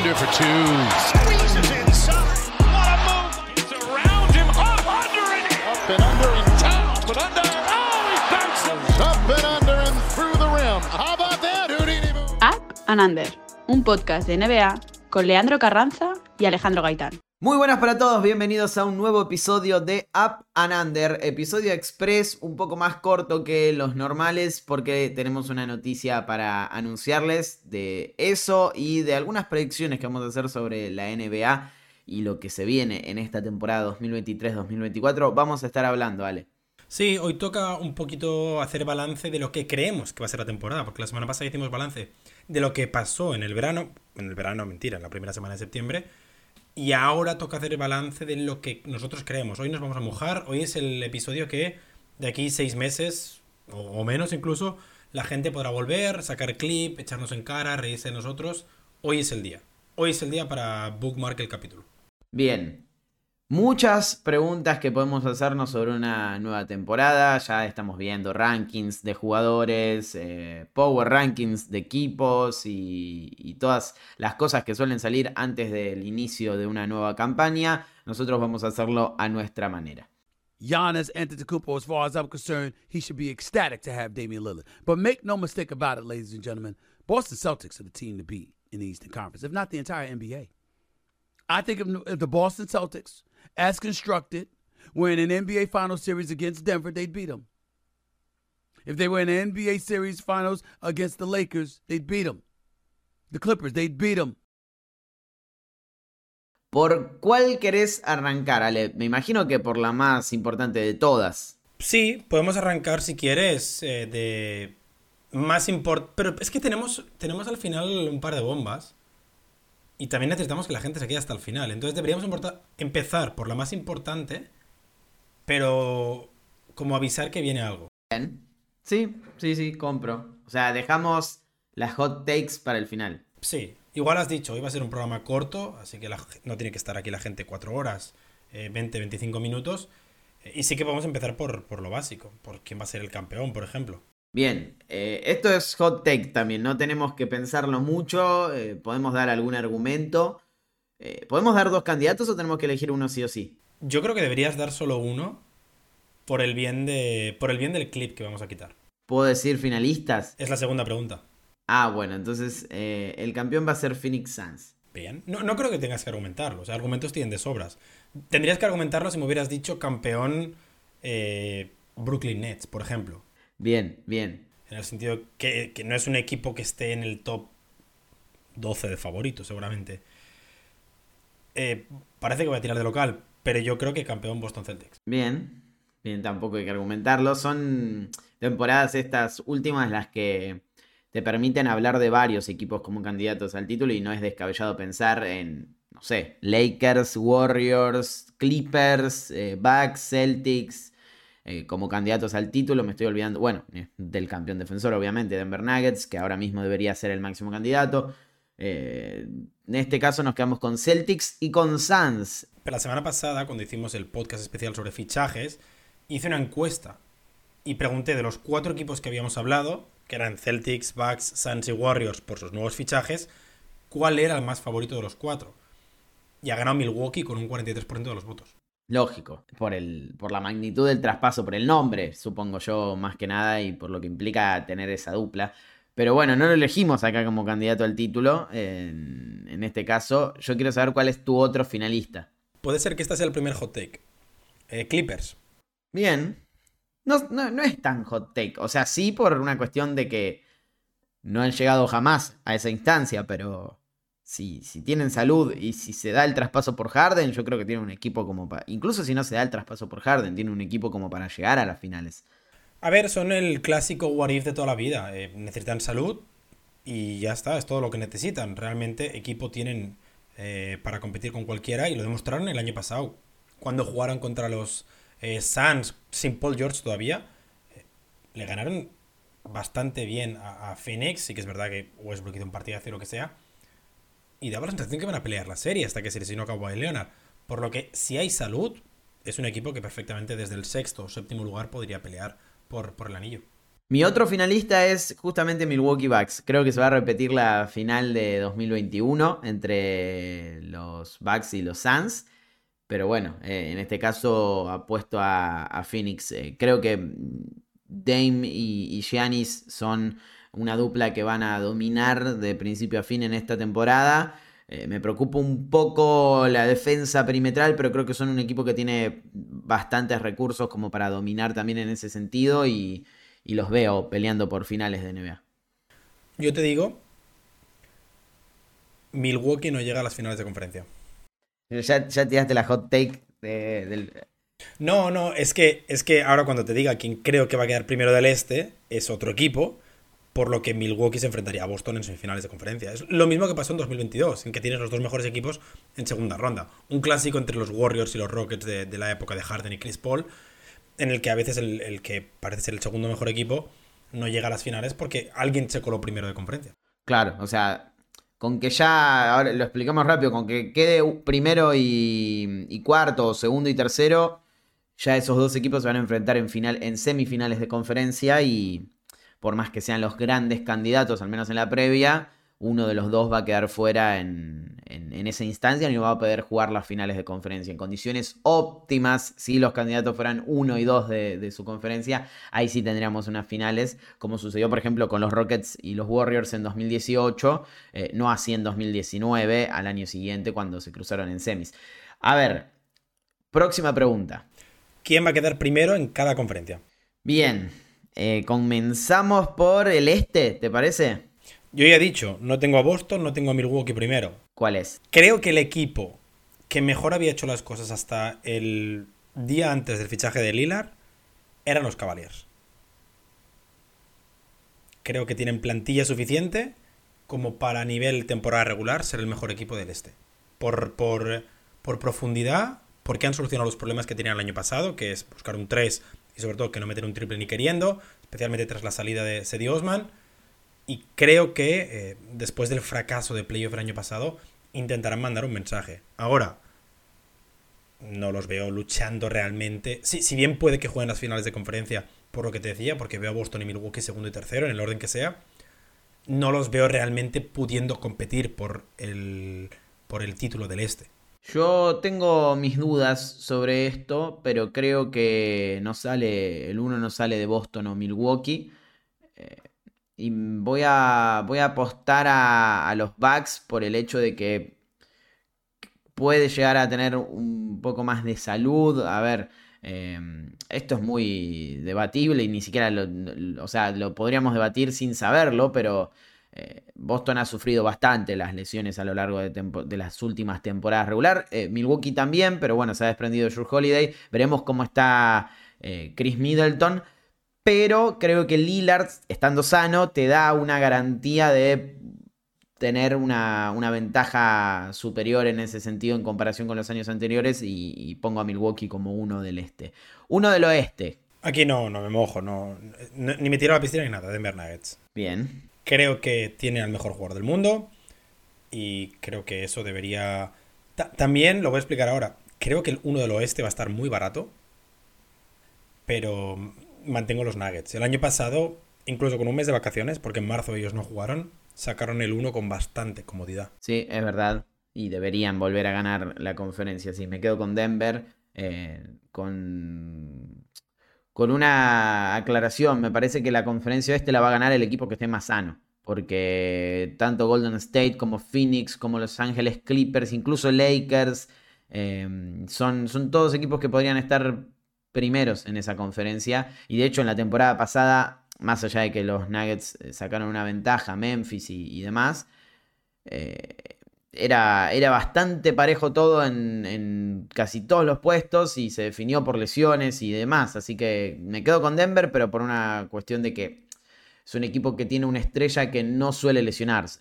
Under for two. Squeezes inside. What a move. It's around him. Up under and up and under and down. But under. Oh, he bounces. Up and under and through the rim. How about that, Houdini? Up and Under, un podcast de NBA con Leandro Carranza y Alejandro Gaitán. Muy buenas para todos, bienvenidos a un nuevo episodio de Up and Under, episodio express un poco más corto que los normales porque tenemos una noticia para anunciarles de eso y de algunas predicciones que vamos a hacer sobre la NBA y lo que se viene en esta temporada 2023-2024. Vamos a estar hablando, Ale. Sí, hoy toca un poquito hacer balance de lo que creemos que va a ser la temporada, porque la semana pasada hicimos balance de lo que pasó en el verano, en el verano, mentira, en la primera semana de septiembre, y ahora toca hacer el balance de lo que nosotros creemos. Hoy nos vamos a mojar. Hoy es el episodio que de aquí seis meses, o, menos incluso, la gente podrá volver, sacar clip, echarnos en cara, reírse de nosotros. Hoy es el día. Hoy es el día para bookmark el capítulo. Bien, muchas preguntas que podemos hacernos sobre una nueva temporada. Ya estamos viendo rankings de jugadores, eh, power rankings de equipos y, todas las cosas que suelen salir antes del inicio de una nueva campaña. Nosotros vamos a hacerlo a nuestra manera. Giannis Antetokounmpo, as far as I'm concerned, he should be ecstatic to have Damian Lillard. But make no mistake about it, ladies and gentlemen, Boston Celtics are the team to beat in the Eastern Conference, if not the entire NBA. I think if the Boston Celtics, as constructed, were in an NBA Finals series against Denver, they'd beat them. If they were in an NBA Series Finals against the Lakers, they'd beat them. The Clippers, they'd beat them. ¿Por cuál querés arrancar, Ale? Me imagino que por la más importante de todas. Sí, podemos arrancar si quieres eh, de más import... Pero es que tenemos, tenemos al final un par de bombas. Y también necesitamos que la gente se quede hasta el final. Entonces deberíamos empezar por la más importante, pero como avisar que viene algo. Sí, sí, sí, compro. O sea, dejamos las hot takes para el final. Sí, igual has dicho, hoy va a ser un programa corto, así que la no tiene que estar aquí la gente cuatro horas, eh, 20, 25 minutos. Eh, y sí que podemos empezar por, por lo básico, por quién va a ser el campeón, por ejemplo. Bien, eh, esto es hot take también, no tenemos que pensarlo mucho, eh, podemos dar algún argumento. Eh, ¿Podemos dar dos candidatos o tenemos que elegir uno sí o sí? Yo creo que deberías dar solo uno por el bien de por el bien del clip que vamos a quitar. ¿Puedo decir finalistas? Es la segunda pregunta. Ah, bueno, entonces el campeón va a ser Phoenix Suns. Bien. No, no creo que tengas que argumentarlo. O sea, argumentos tienen de sobras. Tendrías que argumentarlo si me hubieras dicho campeón Brooklyn Nets, por ejemplo. Bien, bien. En el sentido que, que no es un equipo que esté en el top 12 de favoritos, seguramente. Eh, parece que voy a tirar de local, pero yo creo que campeón Boston Celtics. Bien, bien, tampoco hay que argumentarlo. Son temporadas estas últimas las que te permiten hablar de varios equipos como candidatos al título y no es descabellado pensar en, no sé, Lakers, Warriors, Clippers, eh, Bucks, Celtics eh, como candidatos al título. Me estoy olvidando, bueno, del campeón defensor, obviamente, Denver Nuggets, que ahora mismo debería ser el máximo candidato. Eh, en este caso nos quedamos con Celtics y con Suns. Pero la semana pasada, cuando hicimos el podcast especial sobre fichajes, hice una encuesta y pregunté de los cuatro equipos que habíamos hablado, que eran Celtics, Bucks, Suns y Warriors por sus nuevos fichajes, cuál era el más favorito de los cuatro. Y ha ganado Milwaukee con un 43% de los votos. Lógico, por, el, por la magnitud del traspaso, por el nombre, supongo yo, más que nada, y por lo que implica tener esa dupla. Pero bueno, no lo elegimos acá como candidato al título. En, en este caso, yo quiero saber cuál es tu otro finalista. Puede ser que este sea el primer hot take. Eh, Clippers. Bien. No, no, no es tan hot take. O sea, sí por una cuestión de que no han llegado jamás a esa instancia, pero si, tienen salud y si se da el traspaso por Harden, yo creo que tienen un equipo como para... Incluso si no se da el traspaso por Harden, tienen un equipo como para llegar a las finales. A ver, son el clásico what if de toda la vida. Eh, necesitan salud y ya está, es todo lo que necesitan. Realmente equipo tienen eh, para competir con cualquiera y lo demostraron el año pasado. Cuando jugaron contra los eh, Suns sin Paul George todavía, le ganaron bastante bien a, a Phoenix. Sí que es verdad que Westbrook hizo un partidazo y lo que sea. Y daba la sensación que van a pelear la serie hasta que se lesionó Kawhi Leonard. Por lo que si hay salud, es un equipo que perfectamente desde el sexto o séptimo lugar podría pelear por, por el anillo. Mi otro finalista es justamente Milwaukee Bucks. Creo que se va a repetir la final de 2021 entre los Bucks y los Suns. Pero bueno, eh, en este caso apuesto a, a Phoenix. Eh, creo que Dame y, Giannis son una dupla que van a dominar de principio a fin en esta temporada. Eh, me preocupa un poco la defensa perimetral, pero creo que son un equipo que tiene bastantes recursos como para dominar también en ese sentido y, y los veo peleando por finales de NBA. Yo te digo, Milwaukee no llega a las finales de conferencia. Ya, ya tiraste la hot take del... No, no, es que, es que ahora cuando te diga quién creo que va a quedar primero del este, es otro equipo, por lo que Milwaukee se enfrentaría a Boston en semifinales de conferencia. Es lo mismo que pasó en 2022, en que tienes los dos mejores equipos en segunda ronda. Un clásico entre los Warriors y los Rockets de, la época de Harden y Chris Paul, en el que a veces el, que parece ser el segundo mejor equipo no llega a las finales porque alguien se coló primero de conferencia. Claro, o sea, con que ya, ahora lo explicamos rápido, con que quede primero y, cuarto, segundo y tercero, ya esos dos equipos se van a enfrentar en, final, en semifinales de conferencia y por más que sean los grandes candidatos, al menos en la previa, uno de los dos va a quedar fuera en, esa instancia y no va a poder jugar las finales de conferencia. En condiciones óptimas, si los candidatos fueran uno y dos de, su conferencia, ahí sí tendríamos unas finales, como sucedió por ejemplo con los Rockets y los Warriors en 2018, eh, no así en 2019, al año siguiente cuando se cruzaron en semis. A ver, próxima pregunta. ¿Quién va a quedar primero en cada conferencia? Bien, eh, comenzamos por el este, ¿te parece? Yo ya he dicho, no tengo a Boston, no tengo a Milwaukee primero. ¿Cuál es? Creo que el equipo que mejor había hecho las cosas hasta el día antes del fichaje de Lillard eran los Cavaliers. Creo que tienen plantilla suficiente como para a nivel temporada regular ser el mejor equipo del este. Por, por, por profundidad, porque han solucionado los problemas que tenían el año pasado, que es buscar un 3 sobre todo que no meter un triple ni queriendo, especialmente tras la salida de Sedi Osman. Y creo que eh, después del fracaso de playoff el año pasado, intentarán mandar un mensaje. Ahora, no los veo luchando realmente. Sí, si bien puede que jueguen las finales de conferencia, por lo que te decía, porque veo a Boston y Milwaukee segundo y tercero, en el orden que sea, no los veo realmente pudiendo competir por el, por el título del este. Yo tengo mis dudas sobre esto, pero creo que no sale, el uno no sale de Boston o Milwaukee. Eh, y voy a, voy a apostar a, los Bucks por el hecho de que puede llegar a tener un poco más de salud. A ver, em, esto es muy debatible y ni siquiera lo, o sea, lo podríamos debatir sin saberlo, pero eh, Boston ha sufrido bastante las lesiones a lo largo de, de las últimas temporadas regular. Eh, Milwaukee también, pero bueno, se ha desprendido de Holiday. Veremos cómo está eh, Chris Middleton pero creo que Lillard, estando sano, te da una garantía de tener una, ventaja superior en ese sentido en comparación con los años anteriores y, pongo a Milwaukee como uno del este. Uno del oeste. Aquí no, no me mojo, no, ni me tiro a la piscina ni nada, Denver Nuggets. Bien. Creo que tiene al mejor jugador del mundo y creo que eso debería... también lo voy a explicar ahora. Creo que el uno del oeste va a estar muy barato, pero mantengo los Nuggets. El año pasado, incluso con un mes de vacaciones, porque en marzo ellos no jugaron, sacaron el 1 con bastante comodidad. Sí, es verdad. Y deberían volver a ganar la conferencia. Sí, me quedo con Denver. Eh, con, con una aclaración. Me parece que la conferencia este la va a ganar el equipo que esté más sano. Porque tanto Golden State como Phoenix, como Los Ángeles Clippers, incluso Lakers, eh, son, son todos equipos que podrían estar primeros en esa conferencia. Y de hecho en la temporada pasada, más allá de que los Nuggets eh, sacaron una ventaja, Memphis y, demás, eh, era, era, bastante parejo todo en, casi todos los puestos y se definió por lesiones y demás. Así que me quedo con Denver, pero por una cuestión de que es un equipo que tiene una estrella que no suele lesionarse.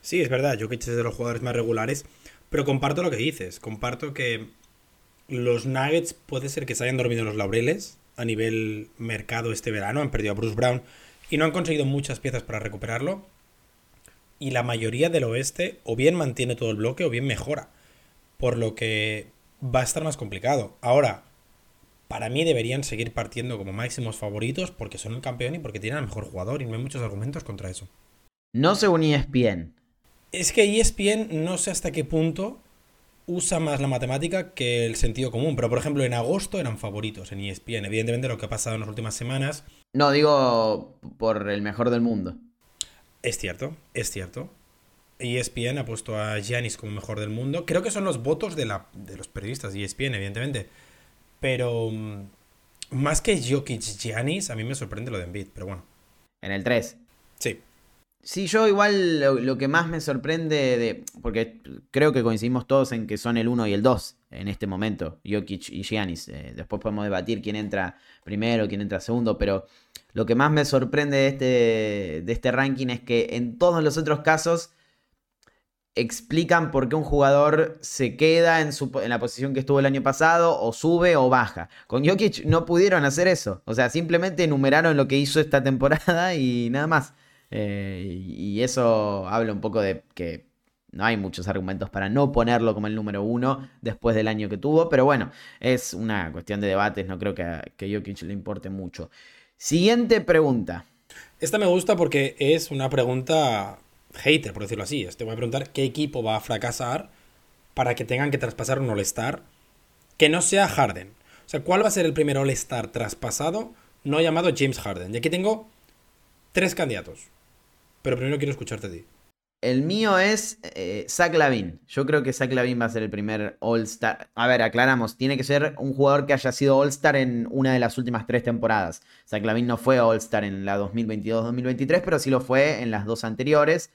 Sí, es verdad, yo que es de los jugadores más regulares, pero comparto lo que dices, comparto que los Nuggets puede ser que se hayan dormido los laureles a nivel mercado este verano. Han perdido a Bruce Brown y no han conseguido muchas piezas para recuperarlo. Y la mayoría del oeste o bien mantiene todo el bloque o bien mejora. Por lo que va a estar más complicado. Ahora, para mí deberían seguir partiendo como máximos favoritos porque son el campeón y porque tienen al mejor jugador y no hay muchos argumentos contra eso. No según ESPN. Es que ESPN no sé hasta qué punto usa más la matemática que el sentido común, pero por ejemplo en agosto eran favoritos en ESPN. Evidentemente lo que ha pasado en las últimas semanas... No, digo por el mejor del mundo. Es cierto, es cierto. ESPN ha puesto a Giannis como mejor del mundo. Creo que son los votos de, la, de los periodistas de ESPN, evidentemente. Pero mm, más que Jokic Giannis, a mí me sorprende lo de Embiid, pero bueno. En el 3. Sí. Sí, yo igual lo, que más me sorprende de. Porque creo que coincidimos todos en que son el 1 y el 2 en este momento, Jokic y Giannis. Eh, después podemos debatir quién entra primero, quién entra segundo, pero lo que más me sorprende de este, de este ranking es que en todos los otros casos explican por qué un jugador se queda en, su, en, la posición que estuvo el año pasado, o sube o baja. Con Jokic no pudieron hacer eso. O sea, simplemente enumeraron lo que hizo esta temporada y nada más. Eh, y eso habla un poco de que no hay muchos argumentos para no ponerlo como el número uno después del año que tuvo. Pero bueno, es una cuestión de debates. No creo que que Jokic le importe mucho. Siguiente pregunta. Esta me gusta porque es una pregunta hater, por decirlo así. Te voy a preguntar qué equipo va a fracasar para que tengan que traspasar un All-Star que no sea Harden. O sea, ¿cuál va a ser el primer All-Star traspasado no llamado James Harden? Y aquí tengo tres candidatos. Pero primero quiero escucharte a ti. El mío es eh, Zach Lavin. Yo creo que Zach Lavin va a ser el primer All-Star. A ver, aclaramos. Tiene que ser un jugador que haya sido All-Star en una de las últimas tres temporadas. Zach Lavin no fue All-Star en la 2022-2023, pero sí lo fue en las dos anteriores.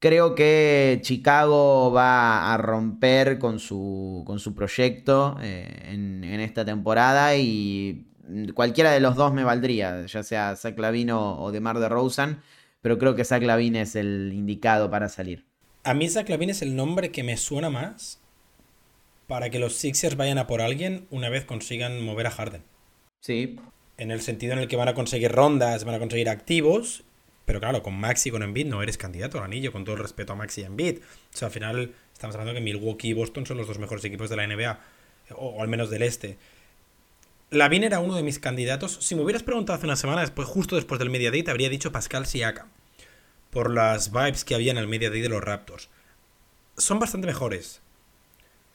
Creo que Chicago va a romper con su, con su proyecto eh, en, esta temporada y cualquiera de los dos me valdría, ya sea Zach Lavin o, o DeMar DeRozan, pero creo que Zach Lavin es el indicado para salir. A mí Zach Lavin es el nombre que me suena más para que los Sixers vayan a por alguien una vez consigan mover a Harden. Sí. En el sentido en el que van a conseguir rondas, van a conseguir activos pero claro, con Maxi y con Embiid no eres candidato al anillo, con todo el respeto a Maxi y Embiid. O sea, al final estamos hablando que Milwaukee y Boston son los dos mejores equipos de la NBA, o, al menos del este. Lavin era uno de mis candidatos. Si me hubieras preguntado hace una semana, después, justo después del Media Day, te habría dicho Pascal Siaka. Por las vibes que había en el Media Day de los Raptors. Son bastante mejores.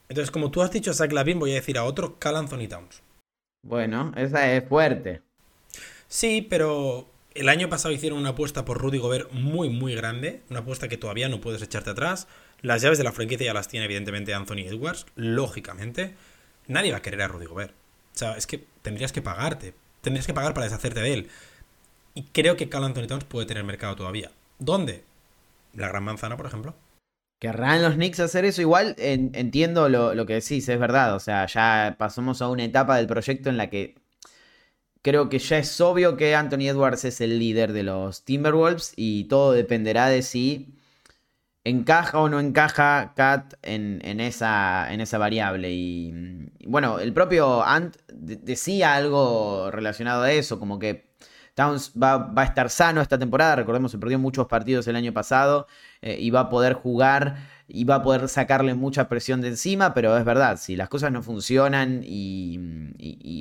Entonces, como tú has dicho a Zach Lavin, voy a decir a otro, Cal Anthony Towns. Bueno, esa es fuerte. Sí, pero el año pasado hicieron una apuesta por Rudy Gobert muy, muy grande. Una apuesta que todavía no puedes echarte atrás. Las llaves de la franquicia ya las tiene, evidentemente, Anthony Edwards. Lógicamente, nadie va a querer a Rudy Gobert. O sea, es que tendrías que pagarte. Tendrías que pagar para deshacerte de él. Y creo que Cal Anthony Towns puede tener mercado todavía. ¿Dónde? La Gran Manzana, por ejemplo. ¿Querrán los Knicks hacer eso? Igual entiendo lo, lo que decís, es verdad. O sea, ya pasamos a una etapa del proyecto en la que Creo que ya es obvio que Anthony Edwards es el líder de los Timberwolves y todo dependerá de si encaja o no encaja Cat en, esa, variable. Y, bueno, el propio Ant decía algo relacionado a eso, como que Towns va, a estar sano esta temporada. Recordemos, se perdió muchos partidos el año pasado eh, y va a poder jugar y va a poder sacarle mucha presión de encima, pero es verdad, si las cosas no funcionan y,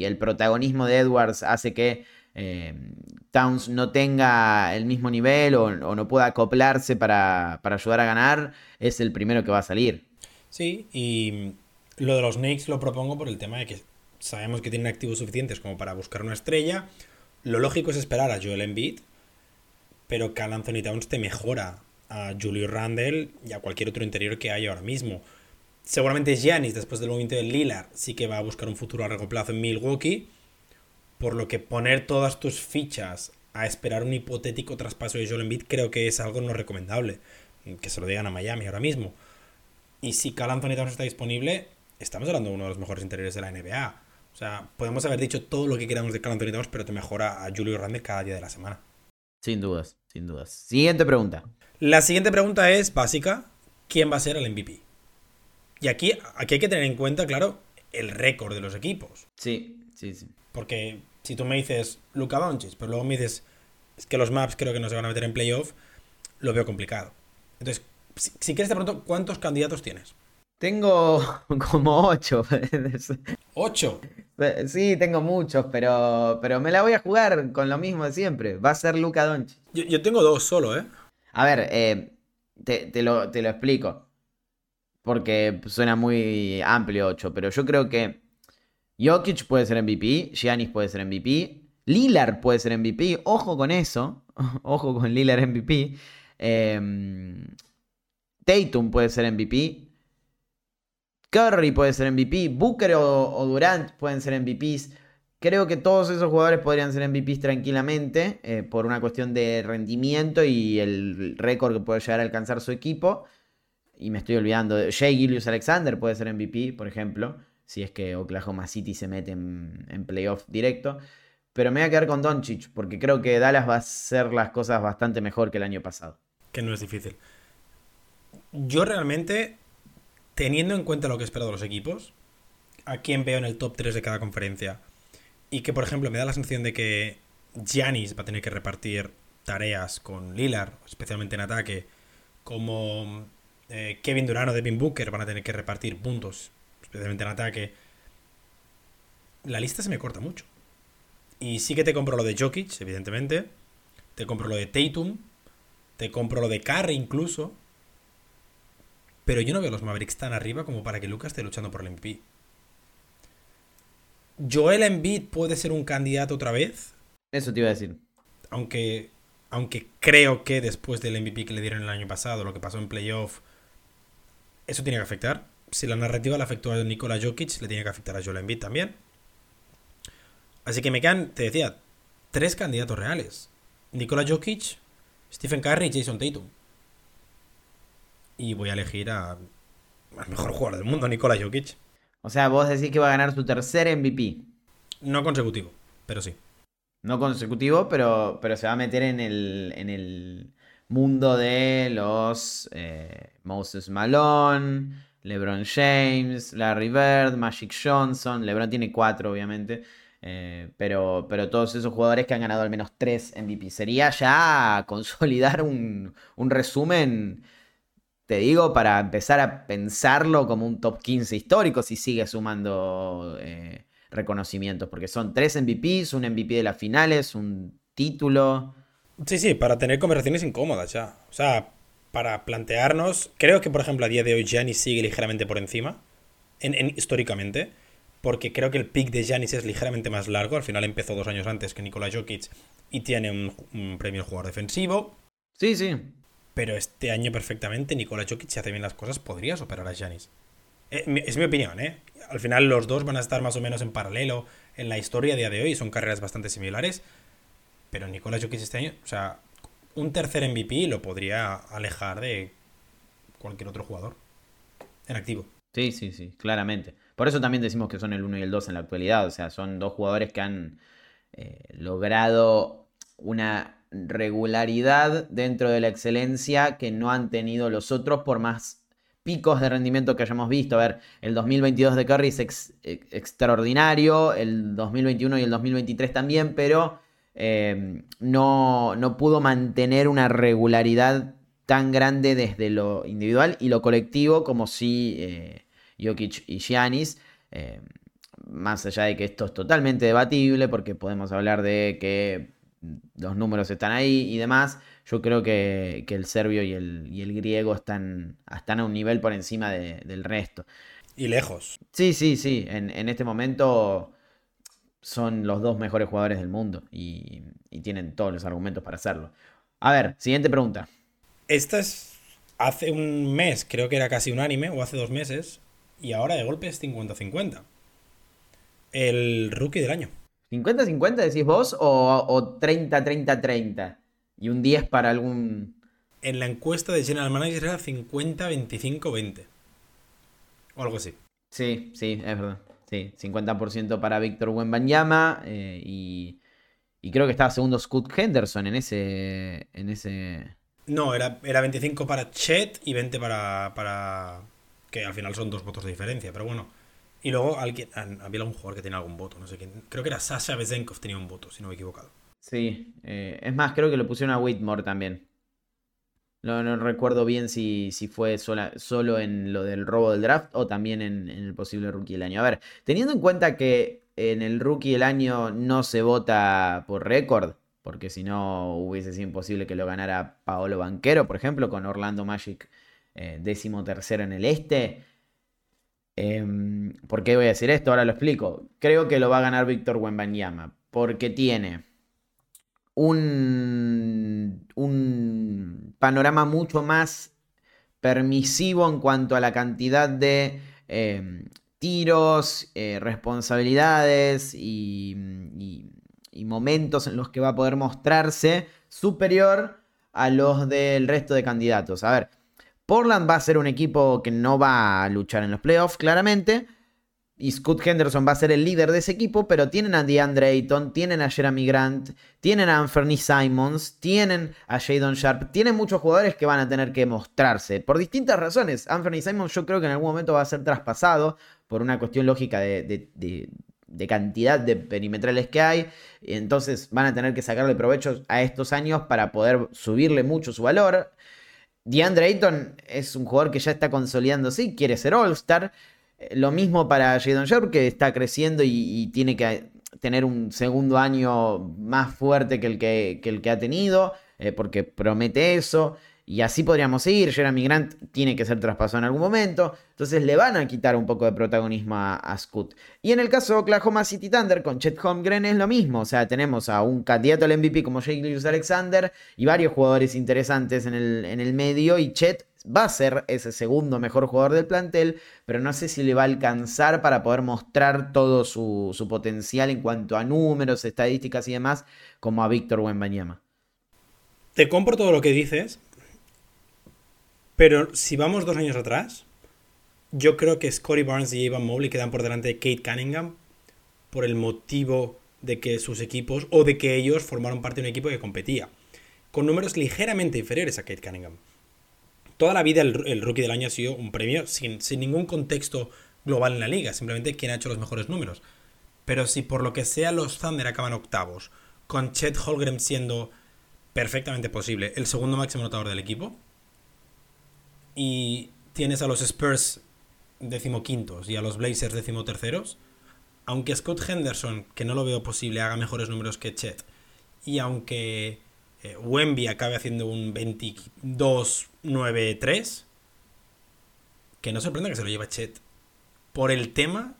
el protagonismo de Edwards hace que eh, Towns no tenga el mismo nivel o, no pueda acoplarse para, ayudar a ganar, es el primero que va a salir. Sí, y lo de los Knicks lo propongo por el tema de que sabemos que tienen activos suficientes como para buscar una estrella. Lo lógico es esperar a Joel Embiid, pero Cal Anthony Towns te mejora a Julio Randle y a cualquier otro interior que haya ahora mismo. Seguramente Giannis, después del movimiento de Lillard, sí que va a buscar un futuro a largo plazo en Milwaukee. Por lo que poner todas tus fichas a esperar un hipotético traspaso de Joel Embiid creo que es algo no recomendable. Que se lo digan a Miami ahora mismo. Y si Cal Anthony Towns está disponible, estamos hablando de uno de los mejores interiores de la NBA. O sea, podemos haber dicho todo lo que queramos de Cal Anthony Towns, pero te mejora a Julio Randle cada día de la semana. Sin dudas, sin dudas. Siguiente pregunta. La siguiente pregunta es básica. ¿Quién va a ser el MVP? Y aquí, aquí hay que tener en cuenta, claro, el récord de los equipos. Sí, sí, sí. Porque si tú me dices Luca Doncic, pero luego me dices es que los maps creo que no se van a meter en playoff, lo veo complicado. Entonces, si, quieres te pregunto, ¿cuántos candidatos tienes? Tengo como ocho. ¿Ocho? Sí, tengo muchos, pero, pero me la voy a jugar con lo mismo de siempre. Va a ser Luca Doncic. Yo, tengo dos solo, ¿eh? A ver, eh, te, lo, te lo explico. Porque suena muy amplio 8, pero yo creo que Jokic puede ser MVP, Giannis puede ser MVP, Lillard puede ser MVP, ojo con eso, ojo con Lillard MVP. Em, Tatum puede ser MVP. Curry puede ser MVP. Booker o, Durant pueden ser MVPs. Creo que todos esos jugadores podrían ser MVPs tranquilamente eh, por una cuestión de rendimiento y el récord que puede llegar a alcanzar su equipo. Y me estoy olvidando. Jay Gillius Alexander puede ser MVP, por ejemplo. Si es que Oklahoma City se mete en, en playoff directo. Pero me voy a quedar con Doncic porque creo que Dallas va a hacer las cosas bastante mejor que el año pasado. Que no es difícil. Yo realmente, teniendo en cuenta lo que espero de los equipos, a quién veo en el top 3 de cada conferencia, y que por ejemplo me da la sensación de que Giannis va a tener que repartir tareas con Lillard, especialmente en ataque, como eh, Kevin Durant o Devin Booker van a tener que repartir puntos, especialmente en ataque, la lista se me corta mucho. Y sí que te compro lo de Jokic, evidentemente. Te compro lo de Tatum. Te compro lo de Curry incluso. Pero yo no veo a los Mavericks tan arriba como para que Lucas esté luchando por el MVP. Joel Embiid puede ser un candidato otra vez. Eso te iba a decir. Aunque, aunque creo que después del MVP que le dieron el año pasado, lo que pasó en playoff, eso tiene que afectar. Si la narrativa le afectó a Nikola Jokic, le tiene que afectar a Joel Embiid también. Así que me quedan, te decía, tres candidatos reales. Nikola Jokic, Stephen Curry y Jason Tatum. Y voy a elegir a, al mejor jugador del mundo, Nikola Jokic. O sea, vos decís que va a ganar su tercer MVP. No consecutivo, pero sí. No consecutivo, pero, pero se va a meter en el, en el mundo de los eh, Moses Malone, LeBron James, Larry Bird, Magic Johnson. LeBron tiene cuatro, obviamente. Eh, pero, pero todos esos jugadores que han ganado al menos 3 MVP. Sería ya consolidar un, resumen, te digo, para empezar a pensarlo como un top 15 histórico si sigue sumando eh, reconocimientos. Porque son 3 MVPs, un MVP de las finales, un título. Sí, sí, para tener conversaciones incómodas ya. O sea, para plantearnos. Creo que, por ejemplo, a día de hoy Gianni sigue ligeramente por encima. en, históricamente porque creo que el pick de Janis es ligeramente más largo. Al final empezó dos años antes que Nikola Jokic y tiene un, premio al jugador defensivo. Sí, sí. Pero este año perfectamente Nikola Jokic, si hace bien las cosas, podría superar a Janis. Eh, es mi opinión, ¿eh? Al final los dos van a estar más o menos en paralelo en la historia a día de hoy. Son carreras bastante similares. Pero Nikola Jokic este año, o sea, un tercer MVP lo podría alejar de cualquier otro jugador en activo. Sí, sí, sí, claramente. Por eso también decimos que son el 1 y el 2 en la actualidad. O sea, son dos jugadores que han eh, logrado una regularidad dentro de la excelencia que no han tenido los otros por más picos de rendimiento que hayamos visto. A ver, el 2022 de Curry es extraordinario, el 2021 y el 2023 también, pero eh, no, no, pudo mantener una regularidad tan grande desde lo individual y lo colectivo como si eh, Jokic y Giannis. Eh, más allá de que esto es totalmente debatible, porque podemos hablar de que los números están ahí y demás, yo creo que, el serbio y el, griego están, están, a un nivel por encima del resto. Y lejos. Sí, sí, sí. En, este momento son los dos mejores jugadores del mundo y, y, tienen todos los argumentos para hacerlo. A ver, siguiente pregunta. Esta es hace un mes, creo que era casi un anime, o hace dos meses, y ahora de golpe es 50-50. El rookie del año. ¿50-50 decís vos o 30-30-30? Y un 10 para algún... En la encuesta de General Manager era 50-25-20. O algo así. Sí, sí, es verdad. Sí, 50% para Víctor Wembanyama eh, y, y creo que estaba segundo Scott Henderson en ese... En ese... No, era, era 25 para Chet y 20 para, para, que al final son dos votos de diferencia, pero bueno. Y luego alguien, había algún jugador que tenía algún voto, no sé quién. Creo que era Sasha Bezenkov tenía un voto, si no me he equivocado. Sí, eh, es más, creo que lo pusieron a Whitmore también. No, recuerdo bien si, si fue solo en lo del robo del draft o también en, el posible rookie del año. A ver, teniendo en cuenta que en el rookie del año no se vota por récord, porque si no hubiese sido imposible que lo ganara Paolo Banquero, por ejemplo, con Orlando Magic eh, décimo tercero en el este. Em, ¿Por qué voy a decir esto? Ahora lo explico. Creo que lo va a ganar Víctor Wembanyama, porque tiene un, un panorama mucho más permisivo en cuanto a la cantidad de em, tiros, eh, responsabilidades y, y, momentos en los que va a poder mostrarse superior a los del resto de candidatos. A ver, Portland va a ser un equipo que no va a luchar en los playoffs, claramente. Y Scott Henderson va a ser el líder de ese equipo, pero tienen a DeAndre Ayton, tienen a Jeremy Grant, tienen a Anthony Simons, tienen a Jadon Sharp, tienen muchos jugadores que van a tener que mostrarse por distintas razones. Anthony Simons yo creo que en algún momento va a ser traspasado por una cuestión lógica de, cantidad de perimetrales que hay. Entonces van a tener que sacarle provecho a estos años para poder subirle mucho su valor. DeAndre Ayton es un jugador que ya está consolidando, sí, quiere ser All-Star. Lo mismo para Jadon Sharp, que está creciendo y, tiene que tener un segundo año más fuerte que el que, el que ha tenido, eh, porque promete eso. Y así podríamos ir. Jeremy Grant tiene que ser traspasado en algún momento. Entonces le van a quitar un poco de protagonismo a, Scoot. Y en el caso de Oklahoma City Thunder con Chet Holmgren es lo mismo. O sea, tenemos a un candidato al MVP como Jake Alexander y varios jugadores interesantes en el, en el medio. Y Chet va a ser ese segundo mejor jugador del plantel, pero no sé si le va a alcanzar para poder mostrar todo su, su potencial en cuanto a números, estadísticas y demás, como a Víctor Wembanyama. Te compro todo lo que dices, pero si vamos dos años atrás, yo creo que Scotty Barnes y Evan Mobley quedan por delante de Kate Cunningham por el motivo de que sus equipos o de que ellos formaron parte de un equipo que competía, con números ligeramente inferiores a Kate Cunningham. Toda la vida el, rookie del año ha sido un premio sin, sin ningún contexto global en la liga, simplemente quien ha hecho los mejores números. Pero si por lo que sea los Thunder acaban octavos, con Chet Holgren siendo perfectamente posible el segundo máximo anotador del equipo, y tienes a los Spurs decimoquintos y a los Blazers decimoterceros, aunque Scott Henderson, que no lo veo posible, haga mejores números que Chet, y aunque eh, Wemby acabe haciendo un 22-9-3, que no sorprenda que se lo lleve Chet, por el tema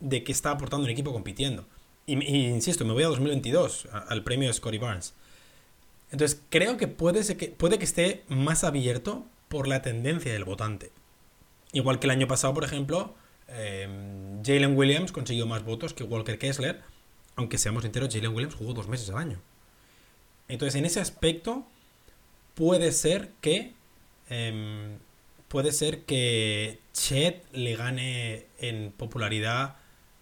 de que está aportando un equipo compitiendo. Y, insisto, me voy a 2022, al premio Scotty Barnes. Entonces, creo que puede, que puede que esté más abierto por la tendencia del votante. Igual que el año pasado, por ejemplo, eh, Jalen Williams consiguió más votos que Walker Kessler, aunque seamos sinceros, Jalen Williams jugó dos meses al año. Entonces, en ese aspecto, puede ser que. Em, puede ser que Chet le gane en popularidad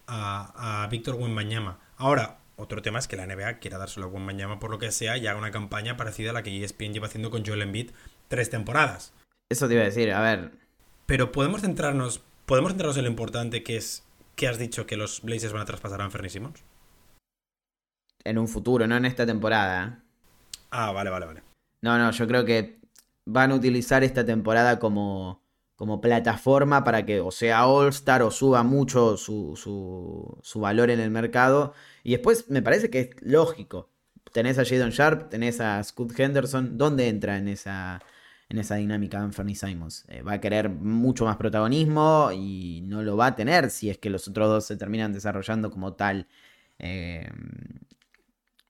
a, a Víctor Wembanyama. Ahora, otro tema es que la NBA quiera dárselo a Wembanyama por lo que sea y haga una campaña parecida a la que ESPN lleva haciendo con Joel Embiid tres temporadas. Eso te iba a decir, a ver. Pero podemos centrarnos, podemos centrarnos en lo importante que es que has dicho que los Blazers van a traspasar a Anthony Simmons. En un futuro, no en esta temporada. Ah, vale, vale, vale. No, no, yo creo que van a utilizar esta temporada como, como plataforma para que o sea All-Star o suba mucho su, su, su, valor en el mercado. Y después me parece que es lógico. Tenés a Jadon Sharp, tenés a Scott Henderson. ¿Dónde entra en esa, en esa dinámica Anthony Simons. Eh, va a querer mucho más protagonismo y no lo va a tener si es que los otros dos se terminan desarrollando como tal. Eh,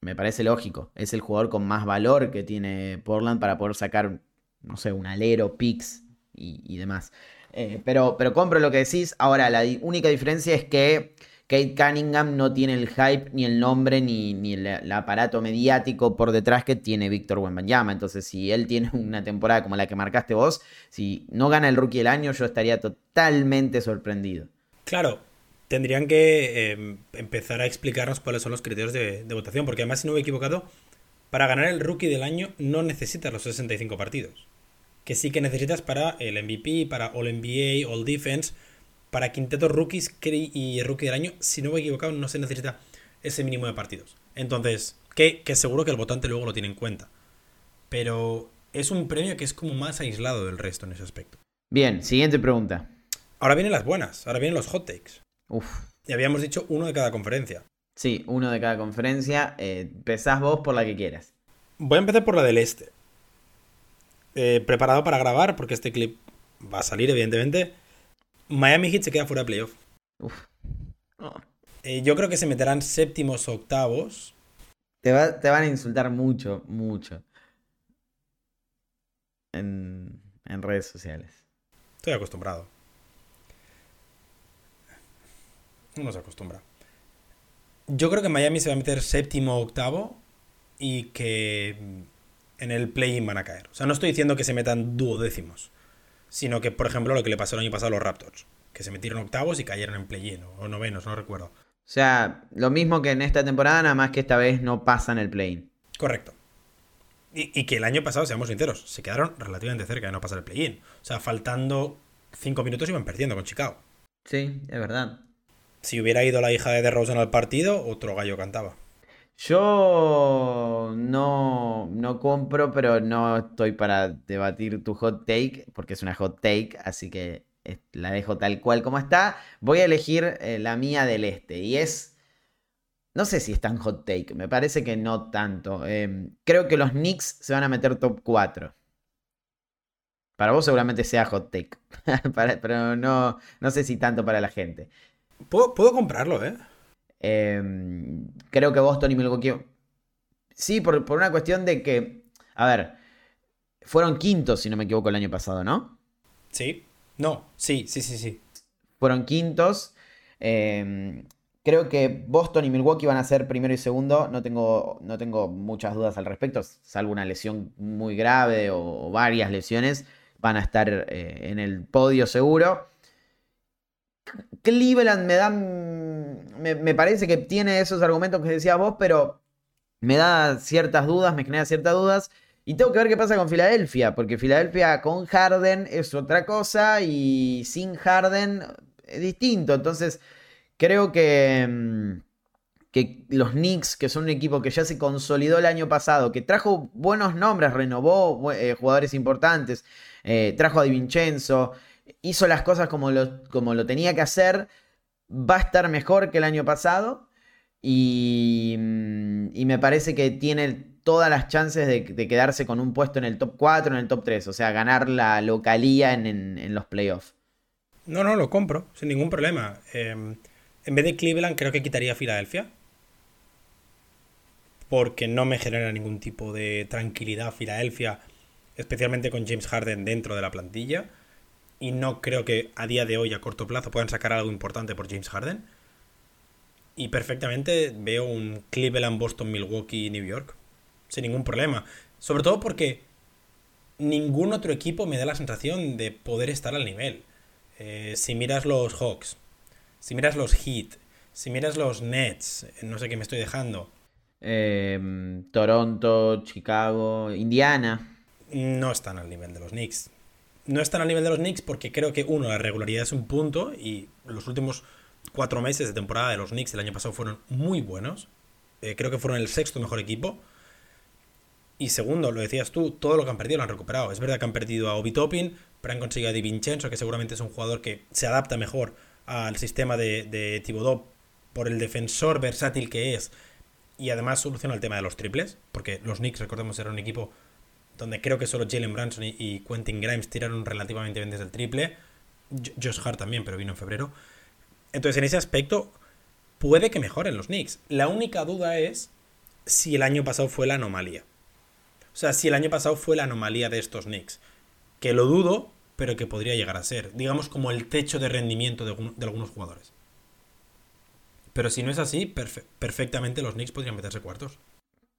me parece lógico. Es el jugador con más valor que tiene Portland para poder sacar, no sé, un alero, picks y, demás. Eh, pero, pero compro lo que decís. Ahora, la única diferencia es que Kate Cunningham no tiene el hype, ni el nombre, ni, el, aparato mediático por detrás que tiene Víctor Wembanyama. Entonces, si él tiene una temporada como la que marcaste vos, si no gana el rookie del año, yo estaría totalmente sorprendido. Claro, tendrían que em, empezar a explicarnos cuáles son los criterios de, de, votación, porque además, si no me he equivocado, para ganar el rookie del año no necesitas los 65 partidos. Que sí que necesitas para el MVP, para All NBA, All Defense para quintetos rookies y rookie del año, si no me he equivocado, no se necesita ese mínimo de partidos. Entonces, que, seguro que el votante luego lo tiene en cuenta. Pero es un premio que es como más aislado del resto en ese aspecto. Bien, siguiente pregunta. Ahora vienen las buenas, ahora vienen los hot takes. Uf. Y habíamos dicho uno de cada conferencia. Sí, uno de cada conferencia. Eh, pesás vos por la que quieras. Voy a empezar por la del este. Eh, preparado para grabar, porque este clip va a salir, evidentemente. Miami Heat se queda fuera de playoff. Uf. Eh, yo creo que se meterán séptimos o octavos. Te, va- te van a insultar mucho, mucho. En, en redes sociales. Estoy acostumbrado. Uno se acostumbra. Yo creo que Miami se va a meter séptimo o octavo y que en el play-in van a caer. O sea, no estoy diciendo que se metan duodécimos, sino que, por ejemplo, lo que le pasó el año pasado a los Raptors, que se metieron octavos y cayeron en play-in, o novenos, no recuerdo. O sea, lo mismo que en esta temporada, nada más que esta vez no pasan el play-in. Correcto. Y, y que el año pasado, seamos sinceros, se quedaron relativamente cerca de no pasar el play-in. O sea, faltando cinco minutos iban perdiendo con Chicago. Sí, es verdad. Si hubiera ido la hija de DeRozan al partido, otro gallo cantaba. Yo no, no compro, pero no estoy para debatir tu hot take, porque es una hot take, así que la dejo tal cual como está. Voy a elegir eh, la mía del este, y es... No sé si es tan hot take, me parece que no tanto. Eh, creo que los Knicks se van a meter top 4. Para vos seguramente sea hot take, pero no, no sé si tanto para la gente. Puedo, puedo comprarlo, ¿eh? Eh, creo que Boston y Milwaukee. Sí, por, por una cuestión de que. A ver. Fueron quintos, si no me equivoco, el año pasado, ¿no? Sí. No, sí, sí, sí, sí. Fueron quintos. Eh, creo que Boston y Milwaukee van a ser primero y segundo. No tengo, no tengo muchas dudas al respecto, salvo una lesión muy grave o, o varias lesiones. Van a estar eh, en el podio seguro. Cleveland me da. Me, me parece que tiene esos argumentos que decías vos, pero me da ciertas dudas, me genera ciertas dudas. Y tengo que ver qué pasa con Filadelfia, porque Filadelfia con Harden es otra cosa y sin Harden es distinto. Entonces, creo que, mm, que los Knicks, que son un equipo que ya se consolidó el año pasado, que trajo buenos nombres, renovó eh, jugadores importantes, eh, trajo a Di Vincenzo, hizo las cosas como lo, tenía que hacer, va a estar mejor que el año pasado. Y, mm, me parece que tiene todas las chances de, quedarse con un puesto en el top 4, en el top 3. O sea, ganar la localía en, los playoffs. No, no, lo compro, sin ningún problema. Eh, en vez de Cleveland, creo que quitaría Filadelfia. Porque no me genera ningún tipo de tranquilidad Filadelfia, especialmente con James Harden dentro de la plantilla. Y no creo que a día de hoy, a corto plazo, puedan sacar algo importante por James Harden. Y perfectamente veo un Cleveland, Boston, Milwaukee, New York. Sin ningún problema. Sobre todo porque ningún otro equipo me da la sensación de poder estar al nivel. Eh, si miras los Hawks, si miras los Heat, si miras los Nets, eh, no sé qué me estoy dejando, Eh, Toronto, Chicago, Indiana. no están al nivel de los Knicks. No están al nivel de los Knicks porque creo que, uno, la regularidad es un punto y los últimos cuatro meses de temporada de los Knicks el año pasado fueron muy buenos. Eh, creo que fueron el sexto mejor equipo. Y segundo, lo decías tú, todo lo que han perdido lo han recuperado. Es verdad que han perdido a Obi Toppin, pero han conseguido a Di Vincenzo, que seguramente es un jugador que se adapta mejor al sistema de, de por el defensor versátil que es. Y además soluciona el tema de los triples, porque los Knicks, recordemos, era un equipo donde creo que solo Jalen Branson y, Quentin Grimes tiraron relativamente bien desde el triple. Jo- Josh Hart también, pero vino en febrero. Entonces, en ese aspecto, puede que mejoren los Knicks. La única duda es si el año pasado fue la anomalía. O sea, si el año pasado fue la anomalía de estos Knicks. Que lo dudo, pero que podría llegar a ser. Digamos como el techo de rendimiento de, algun- de algunos jugadores. Pero si no es así, perfe- perfectamente los Knicks podrían meterse cuartos.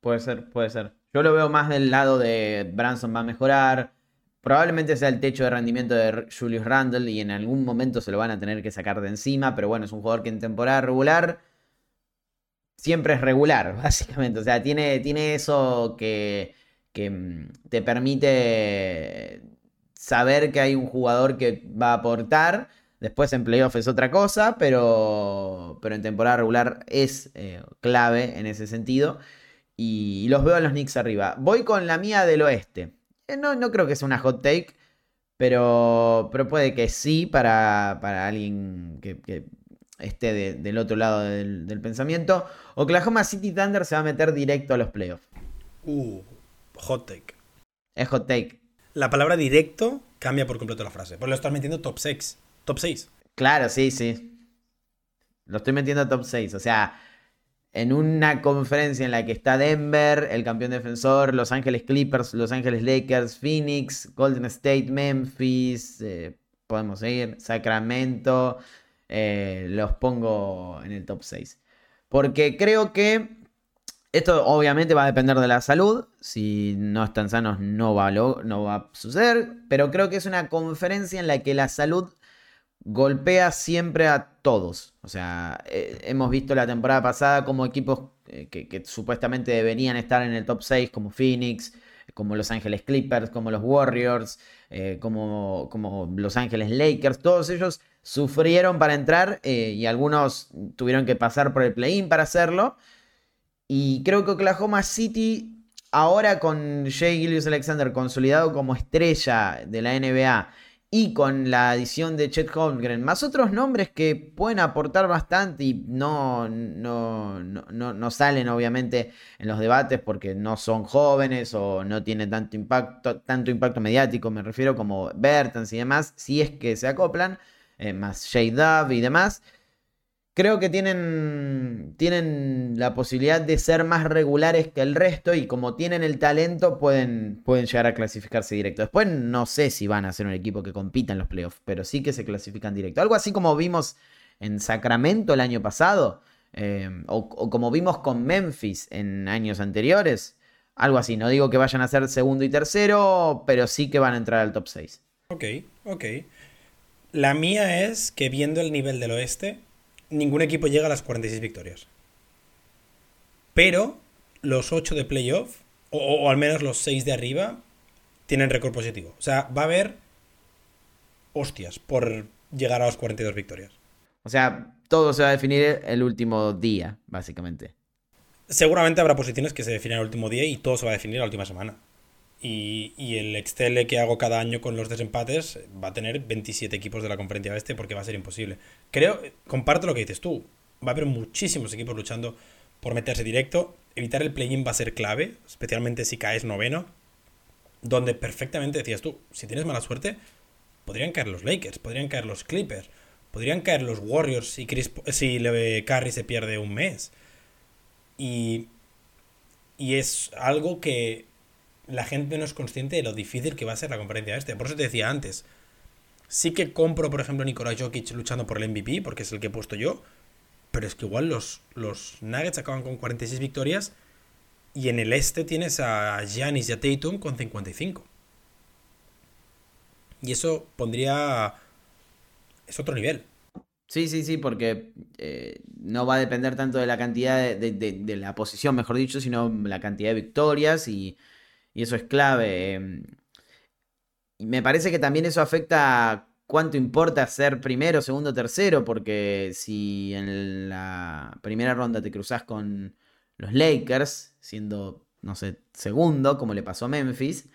Puede ser, puede ser. Yo lo veo más del lado de Branson va a mejorar. Probablemente sea el techo de rendimiento de Julius Randle y en algún momento se lo van a tener que sacar de encima. Pero bueno, es un jugador que en temporada regular siempre es regular, básicamente. O sea, tiene, tiene eso que, que mm, te permite saber que hay un jugador que va a aportar. Después en playoff es otra cosa, pero, pero en temporada regular es eh, clave en ese sentido. Y los veo a los Knicks arriba. Voy con la mía del oeste. Eh, No, no creo que sea una hot take, pero, pero puede que sí para, para alguien que, que esté del otro lado del, del, pensamiento. Oklahoma City Thunder se va a meter directo a los playoffs. Uh, hot take. Es hot take. La palabra directo cambia por completo la frase. Porque lo estás metiendo top 6. Top 6. Claro, sí, sí. Lo estoy metiendo top 6. O sea, en una conferencia en la que está Denver, el campeón defensor, Los Ángeles Clippers, Los Ángeles Lakers, Phoenix, Golden State, Memphis, eh, podemos seguir, Sacramento, eh, los pongo en el top 6. Porque creo que esto obviamente va a depender de la salud. Si no están sanos no va, no va a suceder. Pero creo que es una conferencia en la que la salud golpea siempre a todos. O sea, eh, hemos visto la temporada pasada como equipos eh, que, supuestamente deberían estar en el top 6, como Phoenix, como Los Ángeles Clippers, como los Warriors, eh, como, como, Los Ángeles Lakers, todos ellos sufrieron para entrar y algunos tuvieron que pasar por el play-in para hacerlo. Y creo que Oklahoma City, ahora con Jay Gillius Alexander consolidado como estrella de la NBA y con la adición de Chet Holmgren, más otros nombres que pueden aportar bastante y no, no, no, salen obviamente en los debates porque no son jóvenes o no tienen tanto impacto, tanto impacto mediático, me refiero como Bertans y demás, si es que se acoplan, eh, más Jay Dove y demás creo que tienen, tienen la posibilidad de ser más regulares que el resto y como tienen el talento pueden, pueden llegar a clasificarse directo. Después no sé si van a ser un equipo que compita en los playoffs, pero sí que se clasifican directo. Algo así como vimos en Sacramento el año pasado, eh, o, como vimos con Memphis en años anteriores. Algo así, no digo que vayan a ser segundo y tercero, pero sí que van a entrar al top 6. Ok, ok. La mía es que viendo el nivel del oeste, ningún equipo llega a las 46 victorias. Pero los 8 de playoff, o, al menos los 6 de arriba, tienen récord positivo. O sea, va a haber hostias por llegar a las 42 victorias. O sea, todo se va a definir el último día, básicamente. Seguramente habrá posiciones que se definen el último día y todo se va a definir la última semana. Y, y, el Excel que hago cada año con los desempates va a tener 27 equipos de la conferencia este porque va a ser imposible. Creo, comparto lo que dices tú, va a haber muchísimos equipos luchando por meterse directo. Evitar el play-in va a ser clave, especialmente si caes noveno, donde perfectamente decías tú, si tienes mala suerte, podrían caer los Lakers, podrían caer los Clippers, podrían caer los Warriors si, Chris, si Curry se pierde un mes. Y, y es algo que la gente no es consciente de lo difícil que va a ser la conferencia este. Por eso te decía antes, sí que compro, por ejemplo, a Nikola Jokic luchando por el MVP, porque es el que he puesto yo, pero es que igual los, los Nuggets acaban con 46 victorias y en el este tienes a Giannis y a Tatum con 55. Y eso pondría... es otro nivel. Sí, sí, sí, porque eh, no va a depender tanto de la cantidad de, de, la posición, mejor dicho, sino la cantidad de victorias y y eso es clave. Em, y me parece que también eso afecta cuánto importa ser primero, segundo, tercero, porque si en la primera ronda te cruzas con los Lakers, siendo, no sé, segundo, como le pasó a Memphis,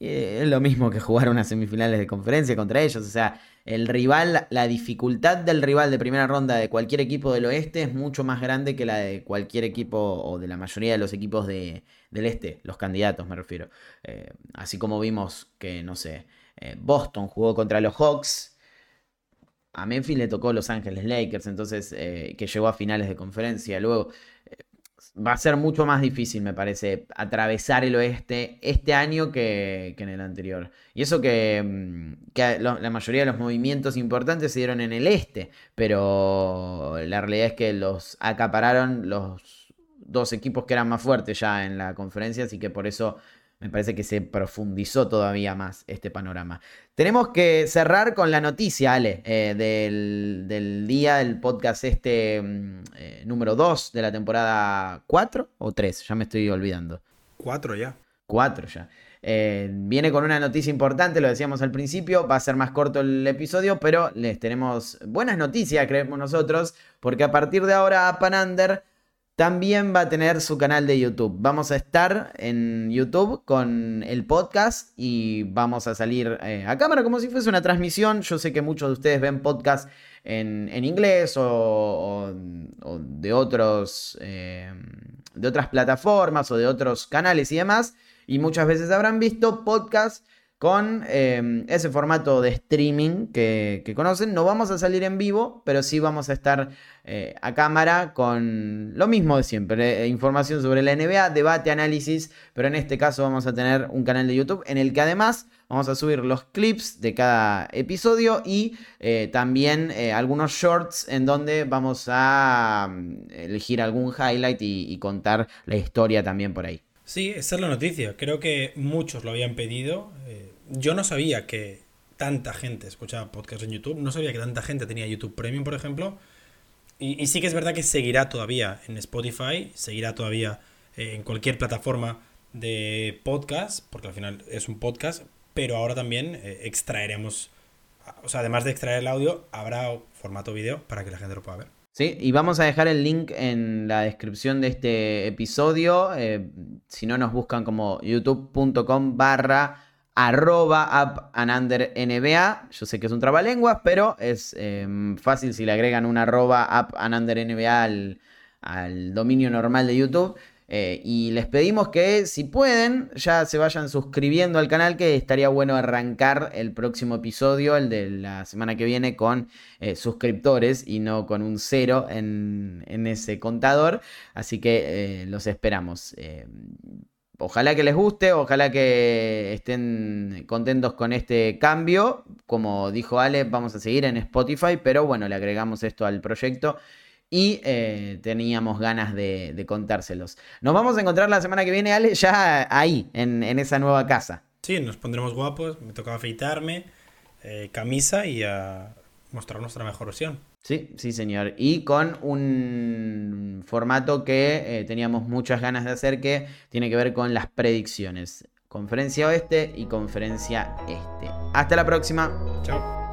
eh, es lo mismo que jugar unas semifinales de conferencia contra ellos. O sea, el rival, la dificultad del rival de primera ronda de cualquier equipo del oeste es mucho más grande que la de cualquier equipo o de la mayoría de los equipos de, del este, los candidatos me refiero. Eh, así como vimos que, no sé, eh, Boston jugó contra los Hawks. A Memphis le tocó Los Ángeles Lakers, entonces que llegó a finales de conferencia. Luego, va a ser mucho más difícil, me parece, atravesar el oeste este año que, en el anterior. Y eso que, mm, la mayoría de los movimientos importantes se dieron en el este, pero la realidad es que los acapararon los dos equipos que eran más fuertes ya en la conferencia, así que por eso me parece que se profundizó todavía más este panorama. Tenemos que cerrar con la noticia, Ale, eh, del, día del podcast este mm, eh, número 2 de la temporada 4 o 3, ya me estoy olvidando. 4 ya. 4 ya. Eh, viene con una noticia importante, lo decíamos al principio, va a ser más corto el episodio, pero les tenemos buenas noticias, creemos nosotros, porque a partir de ahora Panander también va a tener su canal de YouTube. Vamos a estar en YouTube con el podcast y vamos a salir eh, a cámara como si fuese una transmisión. Yo sé que muchos de ustedes ven podcast en, inglés o, de, otros, eh, de otras plataformas o de otros canales y demás. Y muchas veces habrán visto podcasts con em, ese formato de streaming que, conocen. No vamos a salir en vivo, pero sí vamos a estar eh, a cámara con lo mismo de siempre. Eh, información sobre la NBA, debate, análisis, pero en este caso vamos a tener un canal de YouTube en el que además vamos a subir los clips de cada episodio y eh, también algunos shorts en donde vamos a mm, elegir algún highlight y contar la historia también por ahí. Sí, esa es la noticia. Creo que muchos lo habían pedido. Eh, yo no sabía que tanta gente escuchaba podcasts en YouTube. No sabía que tanta gente tenía YouTube Premium, por ejemplo. Y, sí que es verdad que seguirá todavía en Spotify, seguirá todavía eh, en cualquier plataforma de podcast, porque al final es un podcast, pero ahora también eh, extraeremos, o sea, además de extraer el audio, habrá formato video para que la gente lo pueda ver. Sí, y vamos a dejar el link en la descripción de este episodio. Eh, si no nos buscan como youtube.com barra arroba NBA. Yo sé que es un trabalenguas, pero es em, fácil si le agregan un arroba NBA al, al dominio normal de YouTube. Eh, y les pedimos que si pueden ya se vayan suscribiendo al canal que estaría bueno arrancar el próximo episodio, el de la semana que viene, con eh, suscriptores y no con un cero en, ese contador. Así que eh, los esperamos. Ojalá que les guste, ojalá que estén contentos con este cambio. Como dijo Ale, vamos a seguir en Spotify, pero bueno, le agregamos esto al proyecto y eh, teníamos ganas de, contárselos. Nos vamos a encontrar la semana que viene, Ale, ya ahí, en, esa nueva casa. Sí, nos pondremos guapos, me tocaba afeitarme, eh, camisa y a mostrar nuestra mejor versión. Sí, sí, señor. Y con un formato que eh, teníamos muchas ganas de hacer que tiene que ver con las predicciones. Conferencia oeste y conferencia este. Hasta la próxima. Chao.